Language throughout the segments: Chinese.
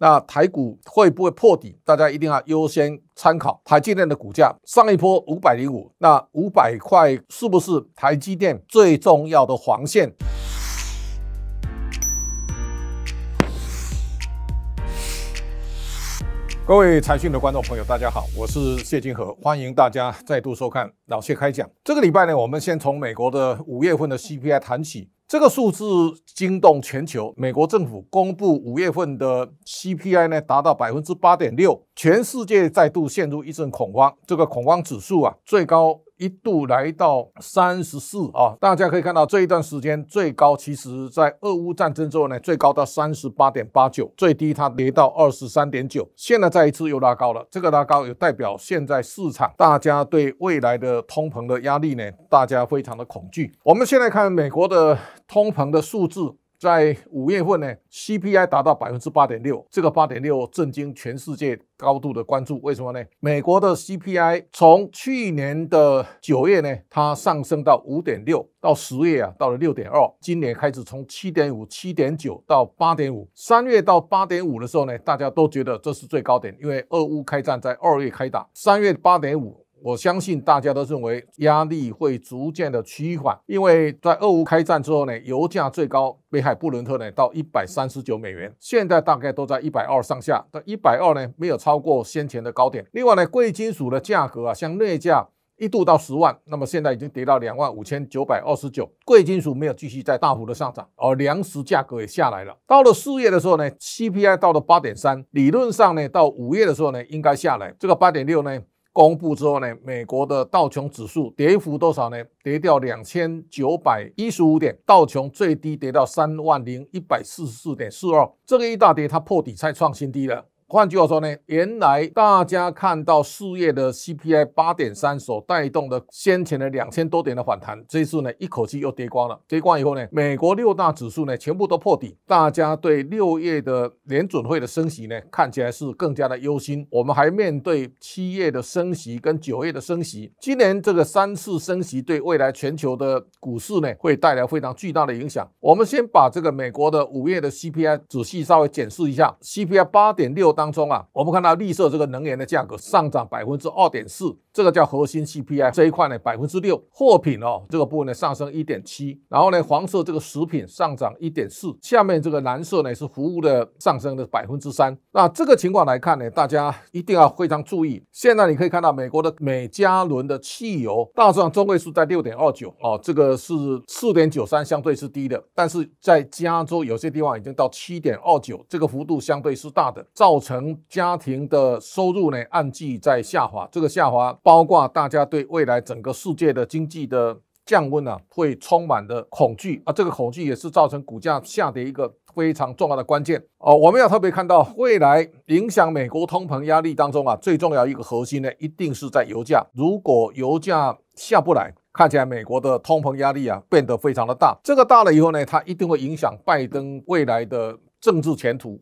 那台股会不会破底？大家一定要优先参考台积电的股价，上一波五百零五，那五百块是不是台积电最重要的黄线？各位财讯的观众朋友，大家好，我是谢金河，欢迎大家再度收看老谢开讲。这个礼拜呢，我们先从美国的五月份的 CPI 谈起。这个数字惊动全球，美国政府公布五月份的 CPI 呢，达到百分之八点六，全世界再度陷入一阵恐慌。这个恐慌指数啊，最高。一度来到三十四啊，大家可以看到这一段时间最高，其实在俄乌战争之后呢，最高到三十八点八九，最低它跌到二十三点九，现在再一次又拉高了。这个拉高也代表现在市场大家对未来的通膨的压力呢，大家非常的恐惧。我们现在看美国的通膨的数字。在五月份呢，CPI 达到百分之八点六，这个八点六震惊全世界，高度的关注。为什么呢？美国的 CPI 从去年的九月呢，它上升到五点六，到十月啊，到了六点二，今年开始从七点五、七点九到八点五，三月到八点五的时候呢，大家都觉得这是最高点，因为俄乌开战在二月开打，三月八点五。我相信大家都认为压力会逐渐的趋缓，因为在俄乌开战之后呢，油价最高北海布伦特呢到一百三十九美元，现在大概都在一百二上下，但一百二呢没有超过先前的高点。另外呢，贵金属的价格啊，像镍价一度到十万，那么现在已经跌到两万五千九百二十九，贵金属没有继续在大幅的上涨，而粮食价格也下来了。到了四月的时候呢，CPI 到了八点三，理论上呢，到五月的时候呢，应该下来，这个八点六呢。公布之后呢，美国的道琼指数跌幅多少呢？跌掉两千九百一十五点，道琼最低跌到三万零一百四十四点四二，这个一大跌，它破底再创新低了。换句话说呢，原来大家看到四月的 CPI 八点三所带动的先前的两千多点的反弹，这一次呢一口气又跌光了。跌光以后呢，美国六大指数呢全部都破底，大家对六月的联准会的升息呢看起来是更加的忧心。我们还面对七月的升息跟九月的升息，今年这个三次升息对未来全球的股市呢会带来非常巨大的影响。我们先把这个美国的五月的 CPI 仔细稍微检视一下，CPI 八点六。当中啊，我们看到绿色这个能源的价格上涨百分之二点四，这个叫核心 CPI 这一块呢百分之六，货品哦这个部分呢上升一点七，然后呢黄色这个食品上涨一点四，下面这个蓝色呢是服务的上升的百分之三。那这个情况来看呢，大家一定要非常注意。现在你可以看到美国的每加仑的汽油大致上中位数在六点二九哦，这个是四点九三，相对是低的，但是在加州有些地方已经到七点二九，这个幅度相对是大的，造成。成家庭的收入呢，按季在下滑，这个下滑包括大家对未来整个世界的经济的降温啊，会充满的恐惧啊，这个恐惧也是造成股价下跌一个非常重要的关键哦。我们要特别看到未来影响美国通膨压力当中啊，最重要一个核心呢，一定是在油价。如果油价下不来，看起来美国的通膨压力啊变得非常的大。这个大了以后呢，它一定会影响拜登未来的政治前途。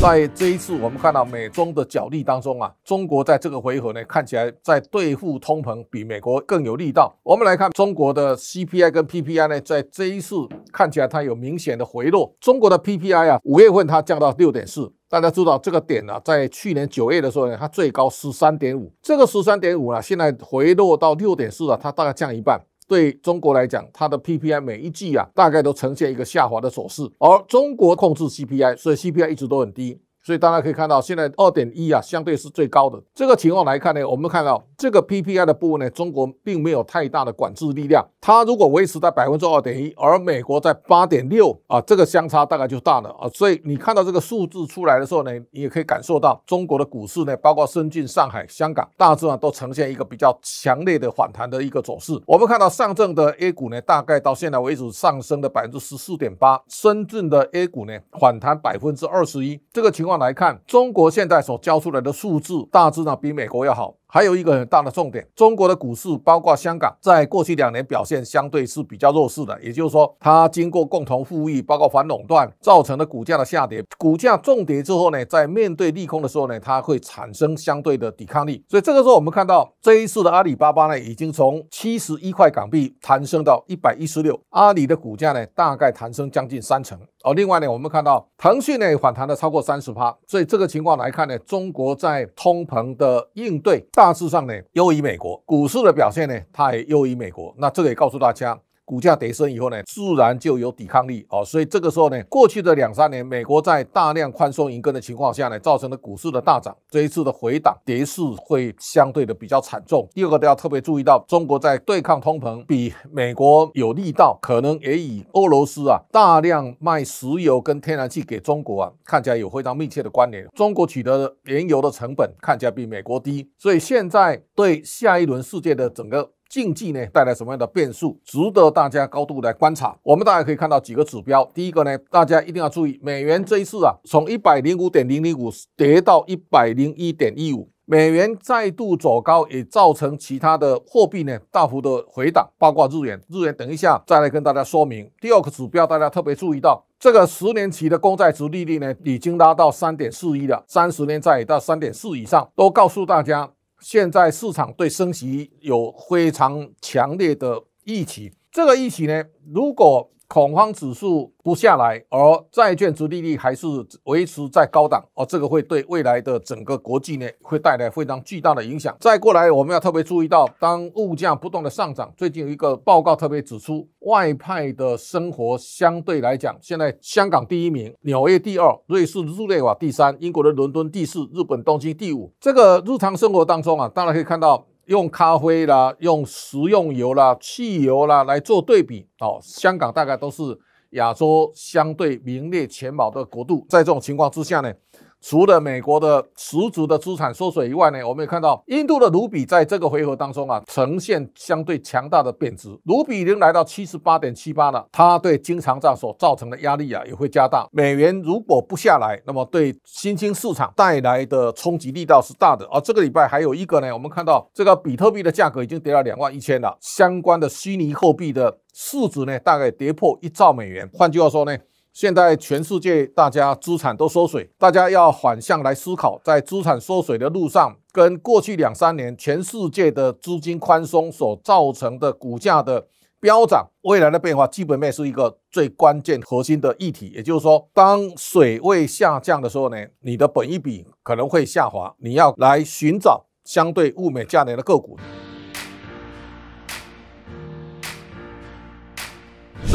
在这一次，我们看到美中的角力当中啊，中国在这个回合呢，看起来在对付通膨比美国更有力道。我们来看中国的 CPI 跟 PPI 呢，在这一次看起来它有明显的回落。中国的 PPI 啊，五月份它降到六点四，大家知道这个点呢、在去年九月的时候呢，它最高十三点五，这个十三点五呢，现在回落到六点四了，它大概降一半。对中国来讲，它的 PPI 每一季啊，大概都呈现一个下滑的走势，而中国控制 CPI，所以 CPI 一直都很低。所以大家可以看到，现在二点一啊，相对是最高的。这个情况来看呢，我们看到这个 PPI 的部分呢，中国并没有太大的管制力量。它如果维持在百分之二点一，而美国在八点六啊，这个相差大概就大了啊。所以你看到这个数字出来的时候呢，你也可以感受到中国的股市呢，包括深圳、上海、香港，大致上都呈现一个比较强烈的反弹的一个走势。我们看到上证的 A 股呢，大概到现在为止上升的百分之十四点八，深圳的 A 股呢反弹百分之二十一。这个情况来看，中国现在所交出来的数字大致呢比美国要好。还有一个很大的重点，中国的股市包括香港，在过去两年表现相对是比较弱势的，也就是说，它经过共同富裕，包括反垄断造成的股价的下跌，股价重跌之后呢，在面对利空的时候呢，它会产生相对的抵抗力。所以这个时候我们看到这一次的阿里巴巴呢，已经从七十一块港币弹升到一百一十六，阿里的股价呢，大概弹升将近三成。哦，另外呢，我们看到腾讯呢反弹了超过三十趴，所以这个情况来看呢，中国在通膨的应对大致上呢优于美国，股市的表现呢它也优于美国，那这个也告诉大家。股价跌升以后呢，自然就有抵抗力哦，所以这个时候呢，过去的两三年，美国在大量宽松银根的情况下呢，造成了股市的大涨。这一次的回档跌势会相对的比较惨重。第二个都要特别注意到，中国在对抗通膨比美国有力道，可能也以俄罗斯啊大量卖石油跟天然气给中国啊，看起来有非常密切的关联。中国取得的原油的成本看起来比美国低，所以现在对下一轮世界的整个。经济呢带来什么样的变数，值得大家高度来观察。我们大家可以看到几个指标。第一个呢，大家一定要注意，美元这一次啊，从一百零五点零零五跌到一百零一点一五，美元再度走高，也造成其他的货币呢大幅的回档，包括日元。日元等一下再来跟大家说明。第二个指标，大家特别注意到，这个十年期的公债殖利率呢已经拉到三点四一了，三十年债到三点四以上，都告诉大家。现在市场对升息有非常强烈的预期，这个预期呢，如果恐慌指数不下来，而债券殖利率还是维持在高档，哦，这个会对未来的整个国际呢，会带来非常巨大的影响。再过来，我们要特别注意到，当物价不断的上涨，最近有一个报告特别指出，外派的生活相对来讲，现在香港第一名，纽约第二，瑞士日内瓦第三，英国的伦敦第四，日本东京第五。这个日常生活当中啊，当然可以看到。用咖啡啦，用食用油啦、汽油啦来做对比，哦，香港大概都是亚洲相对名列前茅的国度。在这种情况之下呢，除了美国的实足的资产缩水以外呢，我们也看到印度的卢比在这个回合当中啊，呈现相对强大的贬值，卢比已经来到七十八点七八了，它对经常账所造成的压力啊也会加大。美元如果不下来，那么对新兴市场带来的冲击力道是大的。而这个礼拜还有一个呢，我们看到这个比特币的价格已经跌到两万一千了，相关的虚拟货币的市值呢大概跌破一兆美元。换句话说呢。现在全世界大家资产都缩水，大家要反向来思考，在资产缩水的路上，跟过去两三年全世界的资金宽松所造成的股价的飙涨，未来的变化基本面是一个最关键核心的议题。也就是说，当水位下降的时候呢，你的本一比可能会下滑，你要来寻找相对物美价廉的个股。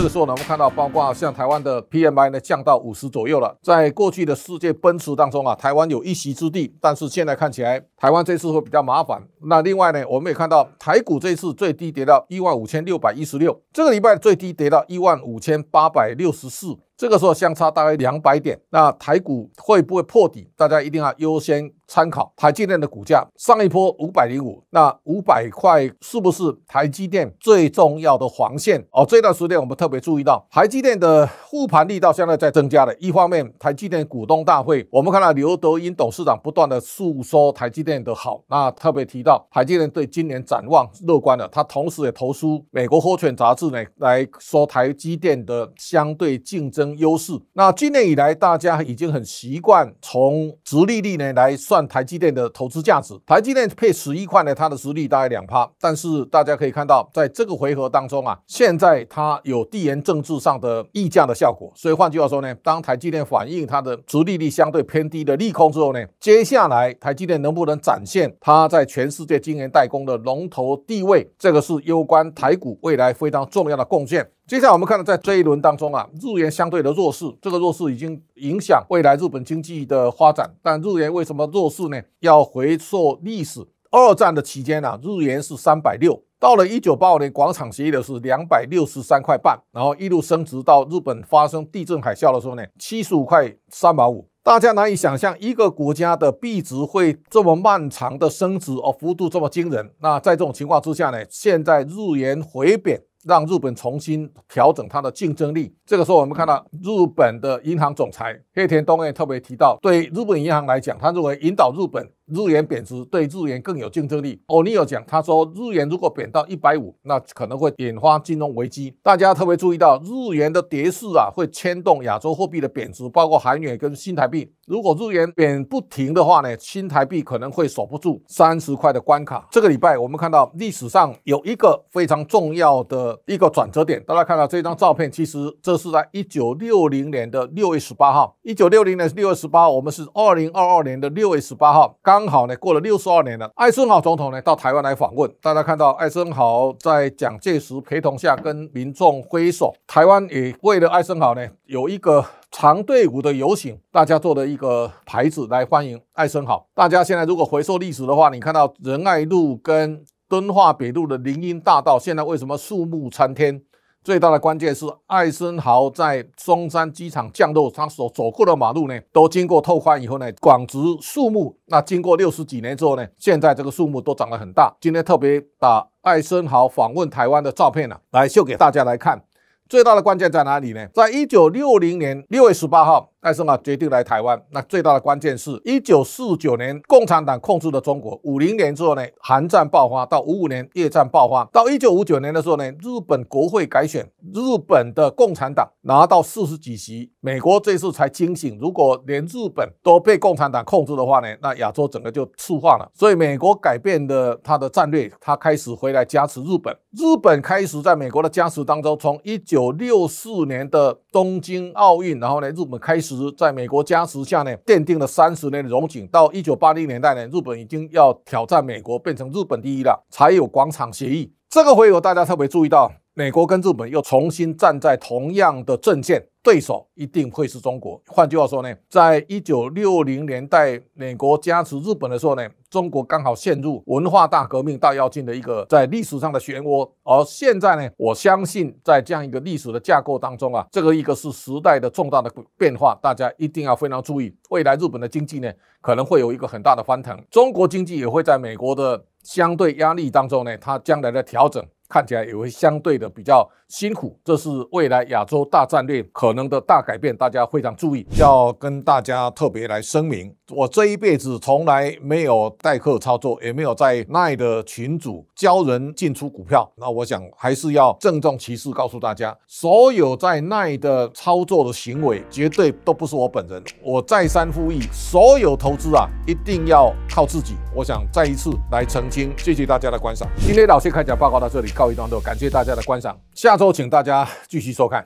这时候呢，我们看到，包括像台湾的 PMI 呢降到五十左右了。在过去的世界奔驰当中啊，台湾有一席之地，但是现在看起来，台湾这次会比较麻烦。那另外呢，我们也看到台股这次最低跌到一万五千六百一十六，这个礼拜最低跌到一万五千八百六十四。这个时候相差大概两百点，那台股会不会破底？大家一定要优先参考台积电的股价，上一波五百零五，那五百块是不是台积电最重要的黄线？哦，这段时间我们特别注意到台积电的护盘力道现在在增加了。一方面，台积电股东大会，我们看到刘德英董事长不断的诉说台积电的好，那特别提到台积电对今年展望乐观的，他同时也投书美国《货权》杂志呢来说台积电的相对竞争。优势。那今年以来，大家已经很习惯从殖利率呢来算台积电的投资价值。台积电配十一块呢，它的殖利率大概两趴。但是大家可以看到，在这个回合当中啊，现在它有地缘政治上的溢价的效果。所以换句话说呢，当台积电反映它的殖利率相对偏低的利空之后呢，接下来台积电能不能展现它在全世界晶圆代工的龙头地位，这个是攸关台股未来非常重要的贡献。接下来我们看到，在这一轮当中啊，日元相对的弱势，这个弱势已经影响未来日本经济的发展。但日元为什么弱势呢？要回溯历史，二战的期间啊，日元是三百六，到了一九八五年广场协议的是两百六十三块半，然后一路升值到日本发生地震海啸的时候呢，七十五块三毛五。大家难以想象，一个国家的币值会这么漫长的升值，而幅度这么惊人。那在这种情况之下呢，现在日元回贬。让日本重新调整它的竞争力。这个时候，我们看到日本的银行总裁黑田东彦特别提到，对日本银行来讲，他认为引导日本日元贬值对日元更有竞争力。欧尼尔讲，他说日元如果贬到一百五，那可能会引发金融危机。大家特别注意到，日元的跌势啊，会牵动亚洲货币的贬值，包括韩元跟新台币。如果日元贬不停的话呢，新台币可能会守不住三十块的关卡。这个礼拜我们看到历史上有一个非常重要的一个转折点，大家看到这张照片，其实这是在一九六零年的六月十八号。一九六零年六月十八，我们是二零二二年的六月十八号，刚好呢过了六十二年了。艾森豪总统呢到台湾来访问，大家看到艾森豪在蒋介石陪同下跟民众挥手，台湾也为了艾森豪呢有一个。长队伍的游行，大家做的一个牌子来欢迎艾森豪。大家现在如果回溯历史的话，你看到仁爱路跟敦化北路的林荫大道，现在为什么树木参天？最大的关键是艾森豪在松山机场降落，他所走过的马路呢，都经过拓宽以后呢，广植树木。那经过六十几年之后呢，现在这个树木都长得很大。今天特别把艾森豪访问台湾的照片呢、啊，来秀给大家来看。最大的关键在哪里呢？在一九六零年六月十八号，艾森豪决定来台湾。那最大的关键是，一九四九年共产党控制了中国。五零年之后呢，韩战爆发，到五五年越战爆发，到一九五九年的时候呢，日本国会改选，日本的共产党拿到四十几席。美国这次才惊醒，如果连日本都被共产党控制的话呢，那亚洲整个就赤化了。所以美国改变了他的战略，他开始回来加持日本。日本开始在美国的加持当中，从一九六四年的东京奥运，然后呢，日本开始在美国加持下呢，奠定了三十年的荣景。到一九八零年代呢，日本已经要挑战美国，变成日本第一了，才有广场协议。这个会有大家特别注意到。美国跟日本又重新站在同样的阵线，对手一定会是中国。换句话说呢，在一九六零年代美国加持日本的时候呢，中国刚好陷入文化大革命大跃进的一个在历史上的漩涡。而现在呢，我相信在这样一个历史的架构当中啊，这个一个是时代的重大的变化，大家一定要非常注意。未来日本的经济呢，可能会有一个很大的翻腾，中国经济也会在美国的相对压力当中呢，它将来的调整。看起来也会相对的比较辛苦，这是未来亚洲大战略可能的大改变，大家非常注意。要跟大家特别来声明，我这一辈子从来没有代客操作，也没有在奈的群组教人进出股票。那我想还是要郑重其事告诉大家，所有在奈的操作的行为，绝对都不是我本人。我再三呼吁，所有投资啊，一定要靠自己。我想再一次来澄清，谢谢大家的观赏。今天老谢开讲报告到这里。告一段落，感谢大家的观赏。下周请大家继续收看。